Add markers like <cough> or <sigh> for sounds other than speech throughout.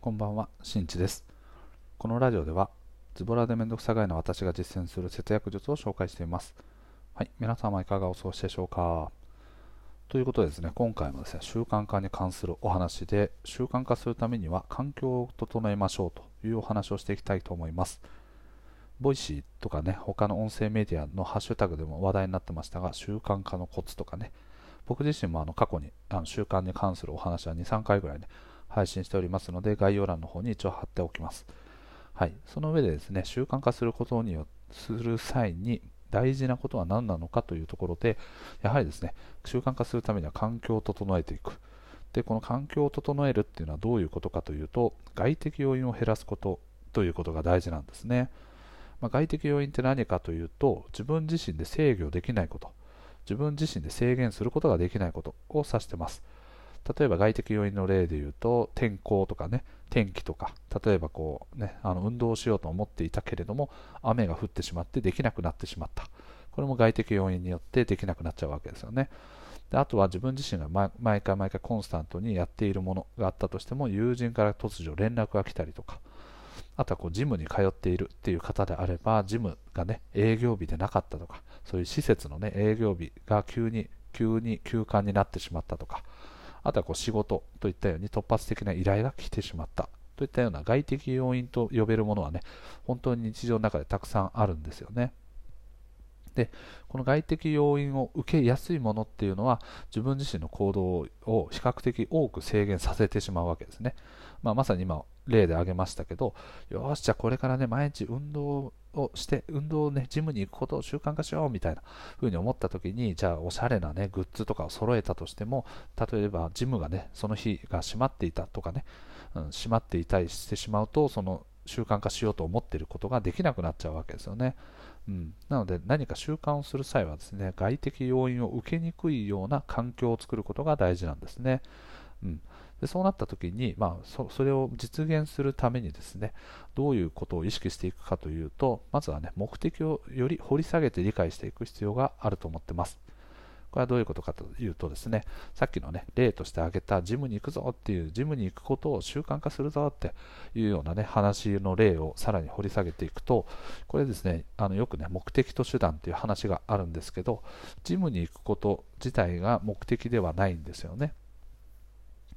こんばんは、しんちです。このラジオでは、ズボラでめんどくさがりの私が実践する節約術を紹介しています。はい、皆様いかがお過ごしでしょうかということでですね、今回もですね、習慣化に関するお話で、習慣化するためには環境を整えましょうというお話をしていきたいと思います。ボイシーとかね、他の音声メディアのハッシュタグでも話題になってましたが、習慣化のコツとかね、僕自身もあの過去にあの習慣に関するお話は2、3回ぐらいね、配信しておりますので、概要欄の方に一応貼っておきます。はい、その上でですね、習慣化することによする際に大事なことは何なのかというところで、やはりですね、習慣化するためには環境を整えていく。で、この環境を整えるっていうのはどういうことかというと、外的要因を減らすことということが大事なんですね。まあ、外的要因って何かというと、自分自身で制御できないこと、自分自身で制限することができないことを指してます。例えば外的要因の例で言うと天候とかね天気とか例えばこうねあの運動しようと思っていたけれども雨が降ってしまってできなくなってしまった。これも外的要因によってできなくなっちゃうわけですよね。であとは自分自身が毎回毎回コンスタントにやっているものがあったとしても友人から突如連絡が来たりとかあとはこうジムに通っているっていう方であればジムがね営業日でなかったとかそういう施設のね営業日が急に急に休館になってしまったとかあとはこう仕事といったように突発的な依頼が来てしまったといったような外的要因と呼べるものはね、本当に日常の中でたくさんあるんですよね。で、この外的要因を受けやすいものっていうのは、自分自身の行動を比較的多く制限させてしまうわけですね。まあ、まさに今、例で挙げましたけど、よし、じゃあこれからね、毎日運動をして、運動をね、ジムに行くことを習慣化しようみたいな風に思った時に、じゃあおしゃれなね、グッズとかを揃えたとしても、例えばジムがね、その日が閉まっていたとかね、うん、閉まっていたりしてしまうと、その習慣化しようと思っていることができなくなっちゃうわけですよね。うん、なので何か習慣をする際はですね外的要因を受けにくいような環境を作ることが大事なんですね。うん、でそうなった時に、まあそ、それを実現するためにですねどういうことを意識していくかというとまずはね目的をより掘り下げて理解していく必要があると思ってます。これはどういうことかというとですねさっきのね例として挙げたジムに行くぞっていうジムに行くことを習慣化するぞっていうようなね話の例をさらに掘り下げていくとこれですねあのよくね目的と手段っていう話があるんですけどジムに行くこと自体が目的ではないんですよね。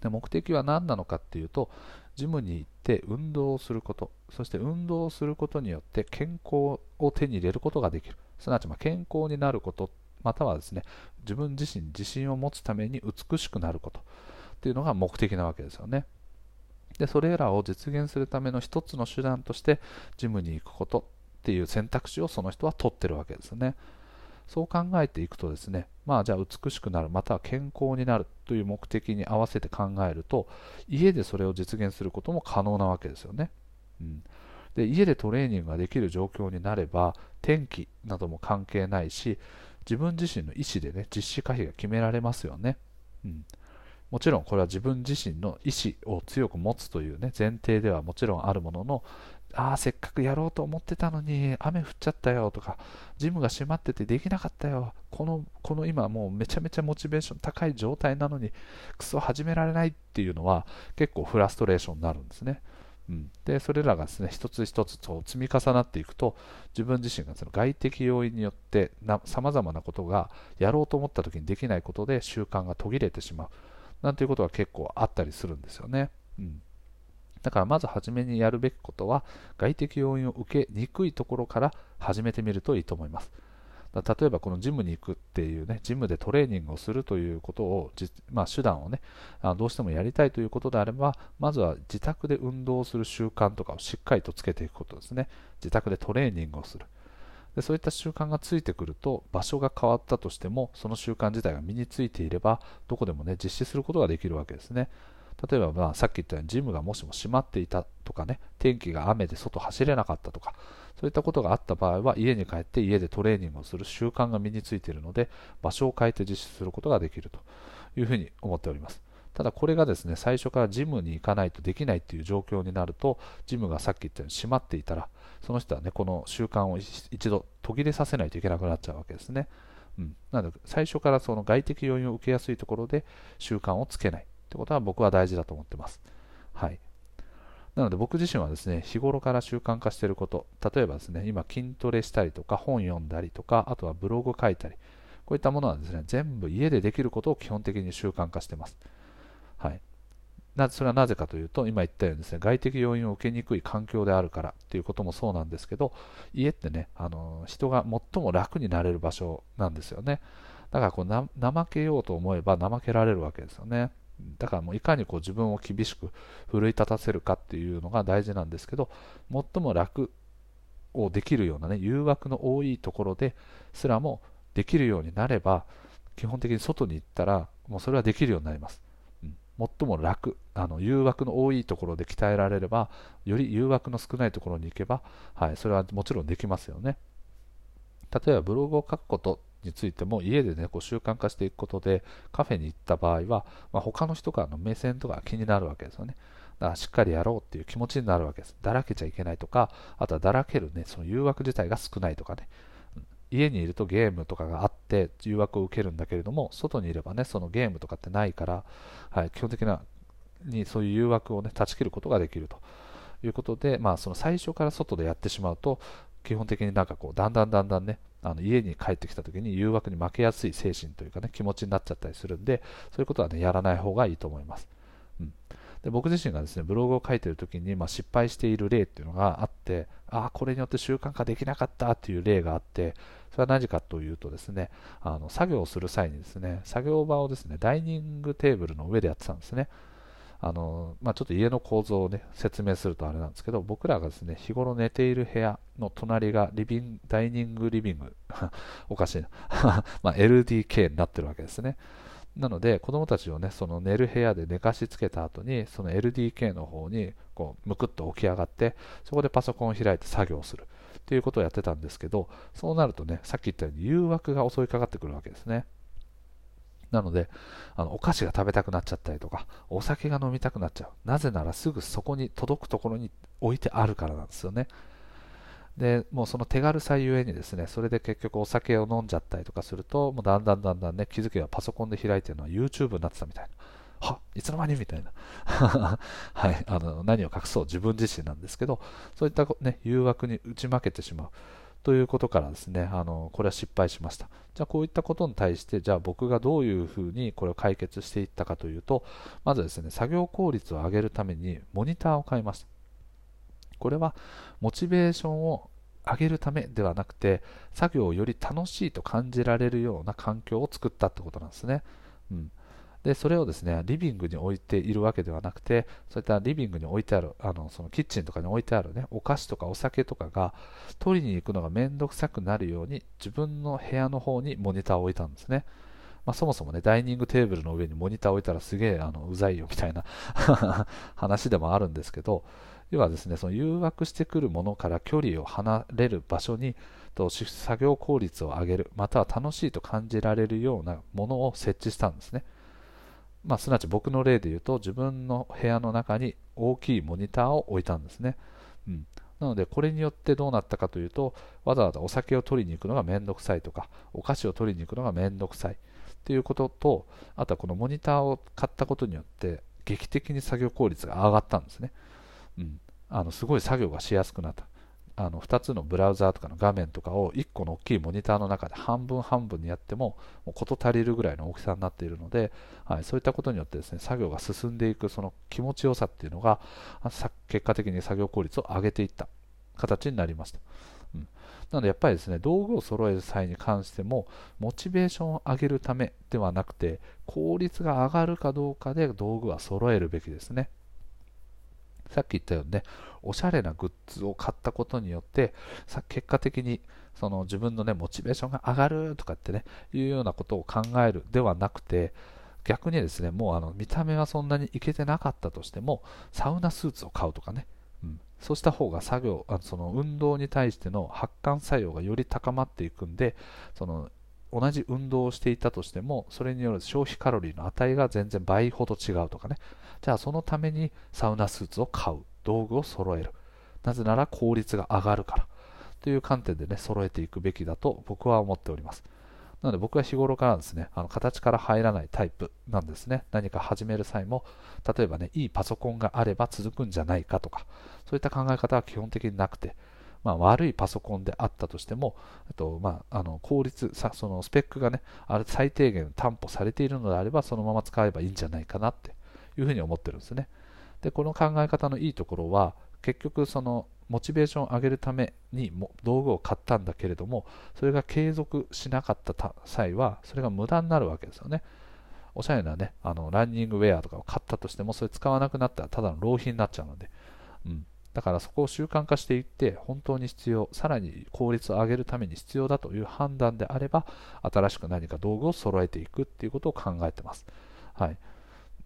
で目的は何なのかっていうとジムに行って運動をすること。そして運動をすることによって健康を手に入れることができる。すなわちま健康になること。またはですね自分自身自信を持つために美しくなること。っていうのが目的なわけですよね。でそれらを実現するための一つの手段としてジムに行くことっていう選択肢をその人は取ってるわけですね。そう考えていくとですね、まあじゃあ美しくなる、または健康になるという目的に合わせて考えると、家でそれを実現することも可能なわけですよね。うん、で家でトレーニングができる状況になれば、天気なども関係ないし、自分自身の意思でね、実施可否が決められますよね。うん、もちろんこれは自分自身の意思を強く持つというね、前提ではもちろんあるものの、ああ、せっかくやろうと思ってたのに雨降っちゃったよとか、ジムが閉まっててできなかったよ、このこの今もうめちゃめちゃモチベーション高い状態なのに、クソ始められないっていうのは結構フラストレーションになるんですね。うん、でそれらがですね一つ一つと積み重なっていくと自分自身がその外的要因によってさまざまなことがやろうと思った時にできないことで習慣が途切れてしまうなんていうことが結構あったりするんですよね。うんだからまず初めにやるべきことは外的要因を受けにくいところから始めてみるといいと思います。例えばこのジムに行くっていうね、ジムでトレーニングをするということを、まあ、手段をね、どうしてもやりたいということであれば、まずは自宅で運動する習慣とかをしっかりとつけていくことですね。自宅でトレーニングをする。でそういった習慣がついてくると、場所が変わったとしても、その習慣自体が身についていれば、どこでもね、実施することができるわけですね。例えば、まあ、さっき言ったようにジムがもしも閉まっていたとかね、天気が雨で外走れなかったとか、そういったことがあった場合は、家に帰って家でトレーニングをする習慣が身についているので、場所を変えて実施することができるというふうに思っております。ただこれがですね、最初からジムに行かないとできないっていう状況になると、ジムがさっき言ったように閉まっていたら、その人はね、この習慣を一度途切れさせないといけなくなっちゃうわけですね。うん、なので最初からその外的要因を受けやすいところで習慣をつけないってことは僕は大事だと思ってます。はい。なので僕自身はですね日頃から習慣化していること例えばですね今筋トレしたりとか本読んだりとかあとはブログ書いたりこういったものはですね全部家でできることを基本的に習慣化しています、はい、なそれはなぜかというと今言ったようにですね外的要因を受けにくい環境であるからということもそうなんですけど家ってねあの人が最も楽になれる場所なんですよねだからこう怠けようと思えば怠けられるわけですよねだからもういかにこう自分を厳しく奮い立たせるかっていうのが大事なんですけど最も楽をできるようなね誘惑の多いところですらもできるようになれば基本的に外に行ったらもうそれはできるようになります、うん、最も楽あの誘惑の多いところで鍛えられればより誘惑の少ないところに行けば、はい、それはもちろんできますよね。例えばブログを書くことについても家でねこう習慣化していくことでカフェに行った場合は、まあ、他の人からの目線とか気になるわけですよね。だからしっかりやろうっていう気持ちになるわけです。だらけちゃいけないとかあとはだらけるねその誘惑自体が少ないとかね。家にいるとゲームとかがあって誘惑を受けるんだけれども外にいればねそのゲームとかってないから、はい、基本的なにそういう誘惑をね断ち切ることができると。いうことで、まあ、その最初から外でやってしまうと基本的になんかこうだんだんだんだんねあの家に帰ってきた時に誘惑に負けやすい精神というかね気持ちになっちゃったりするんでそういうことはねやらない方がいいと思います、うん、で僕自身がですねブログを書いてる時に、まあ、失敗している例っていうのがあってああこれによって習慣化できなかったっていう例があってそれは何かというとですねあの作業をする際にですね作業場をですねダイニングテーブルの上でやってたんですね。あのまあ、ちょっと家の構造を、ね、説明するとあれなんですけど僕らがですね日頃寝ている部屋の隣がリビンダイニングリビング。<laughs> おかしいな。<laughs> ま LDK になってるわけですね。なので子供たちをねその寝る部屋で寝かしつけた後にその LDK の方にこうむくっと起き上がってそこでパソコンを開いて作業する。ということをやってたんですけどそうなるとねさっき言ったように誘惑が襲いかかってくるわけですね。なのであのお菓子が食べたくなっちゃったりとかお酒が飲みたくなっちゃう。なぜならすぐそこに届くところに置いてあるからなんですよね。でもうその手軽さゆえにですねそれで結局お酒を飲んじゃったりとかするともうだんだんだんだんね気づけばパソコンで開いてるのは YouTube になってたみたいな。はいつの間にみたいな。<laughs> はい、あの何を隠そう自分自身なんですけどそういった、ね、誘惑に打ち負けてしまう。ということからですねあのこれは失敗しました。じゃあこういったことに対してじゃあ僕がどういうふうにこれを解決していったかというとまずですね作業効率を上げるためにモニターを買いましたこれはモチベーションを上げるためではなくて作業をより楽しいと感じられるような環境を作ったってことなんですね、うん、でそれをですねリビングに置いているわけではなくてそういったリビングに置いてあるあのそのキッチンとかに置いてある、ね、お菓子とかお酒とかが取りに行くのが面倒くさくなるように自分の部屋の方にモニターを置いたんですね、まあ、そもそもねダイニングテーブルの上にモニター置いたらすげえあのうざいよみたいな <laughs> 話でもあるんですけど要はですねその誘惑してくるものから距離を離れる場所にと作業効率を上げるまたは楽しいと感じられるようなものを設置したんですね。まあ、すなわち僕の例で言うと自分の部屋の中に大きいモニターを置いたんですね、うん、なのでこれによってどうなったかというとわざわざお酒を取りに行くのがめんどくさいとかお菓子を取りに行くのがめんどくさいということとあとはこのモニターを買ったことによって劇的に作業効率が上がったんですね、うん、あのすごい作業がしやすくなった。あの2つのブラウザーとかの画面とかを1個の大きいモニターの中で半分半分にやってももう事足りるぐらいの大きさになっているので、はい、そういったことによってですね作業が進んでいくその気持ちよさっていうのが結果的に作業効率を上げていった形になりました。うん、なのでやっぱりですね道具を揃える際に関してもモチベーションを上げるためではなくて効率が上がるかどうかで道具は揃えるべきですね。さっき言ったようにね、おしゃれなグッズを買ったことによって、さ結果的にその自分のね、モチベーションが上がるとかってね、いうようなことを考えるではなくて、逆にですね、もうあの見た目はそんなにいけてなかったとしても、サウナスーツを買うとかね、うん、そうした方が作業あのその運動に対しての発汗作用がより高まっていくんでその同じ運動をしていたとしてもそれによる消費カロリーの値が全然倍ほど違うとかね。じゃあそのためにサウナスーツを買う。道具を揃える。なぜなら効率が上がるから。という観点でね揃えていくべきだと僕は思っております。なので僕は日頃からですね、あの形から入らないタイプなんですね。何か始める際も、例えばね、いいパソコンがあれば続くんじゃないかとか、そういった考え方は基本的になくて、まあ、悪いパソコンであったとしても、とまあ、あの効率さ、そのスペックがね、ある最低限担保されているのであれば、そのまま使えばいいんじゃないかなっていうふうに思ってるんですね。で、この考え方のいいところは、結局そのモチベーションを上げるためにも道具を買ったんだけれどもそれが継続しなかった際はそれが無駄になるわけですよね。おしゃれなねあのランニングウェアとかを買ったとしてもそれ使わなくなったらただの浪費になっちゃうので、うん、だからそこを習慣化していって本当に必要さらに効率を上げるために必要だという判断であれば新しく何か道具を揃えていくっていうことを考えてます、はい、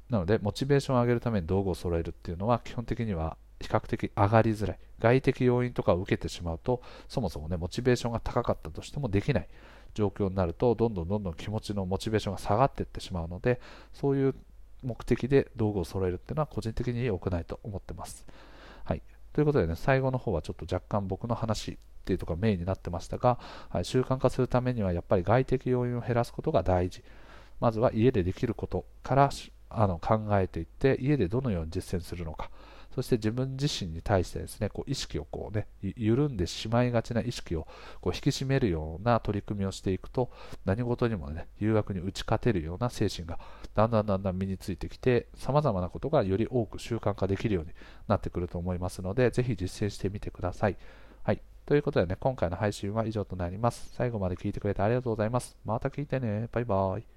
なのでモチベーションを上げるために道具を揃えるっていうのは基本的には比較的上がりづらい。外的要因とかを受けてしまうとそもそもねモチベーションが高かったとしてもできない。状況になるとどんどんどんどん気持ちのモチベーションが下がっていってしまうのでそういう目的で道具を揃えるっていうのは個人的に良くないと思ってます。ということでね最後の方はちょっと若干僕の話っていうところがメインになってましたが、はい、習慣化するためにはやっぱり外的要因を減らすことが大事。まずは家でできることからあの考えていって家でどのように実践するのか。そして自分自身に対してですね、こう意識をこうね、緩んでしまいがちな意識をこう引き締めるような取り組みをしていくと、何事にもね、誘惑に打ち勝てるような精神がだんだんだんだん身についてきて、様々なことがより多く習慣化できるようになってくると思いますので、ぜひ実践してみてください。はい。ということでね、今回の配信は以上となります。最後まで聞いてくれてありがとうございます。また聞いてね。バイバイ。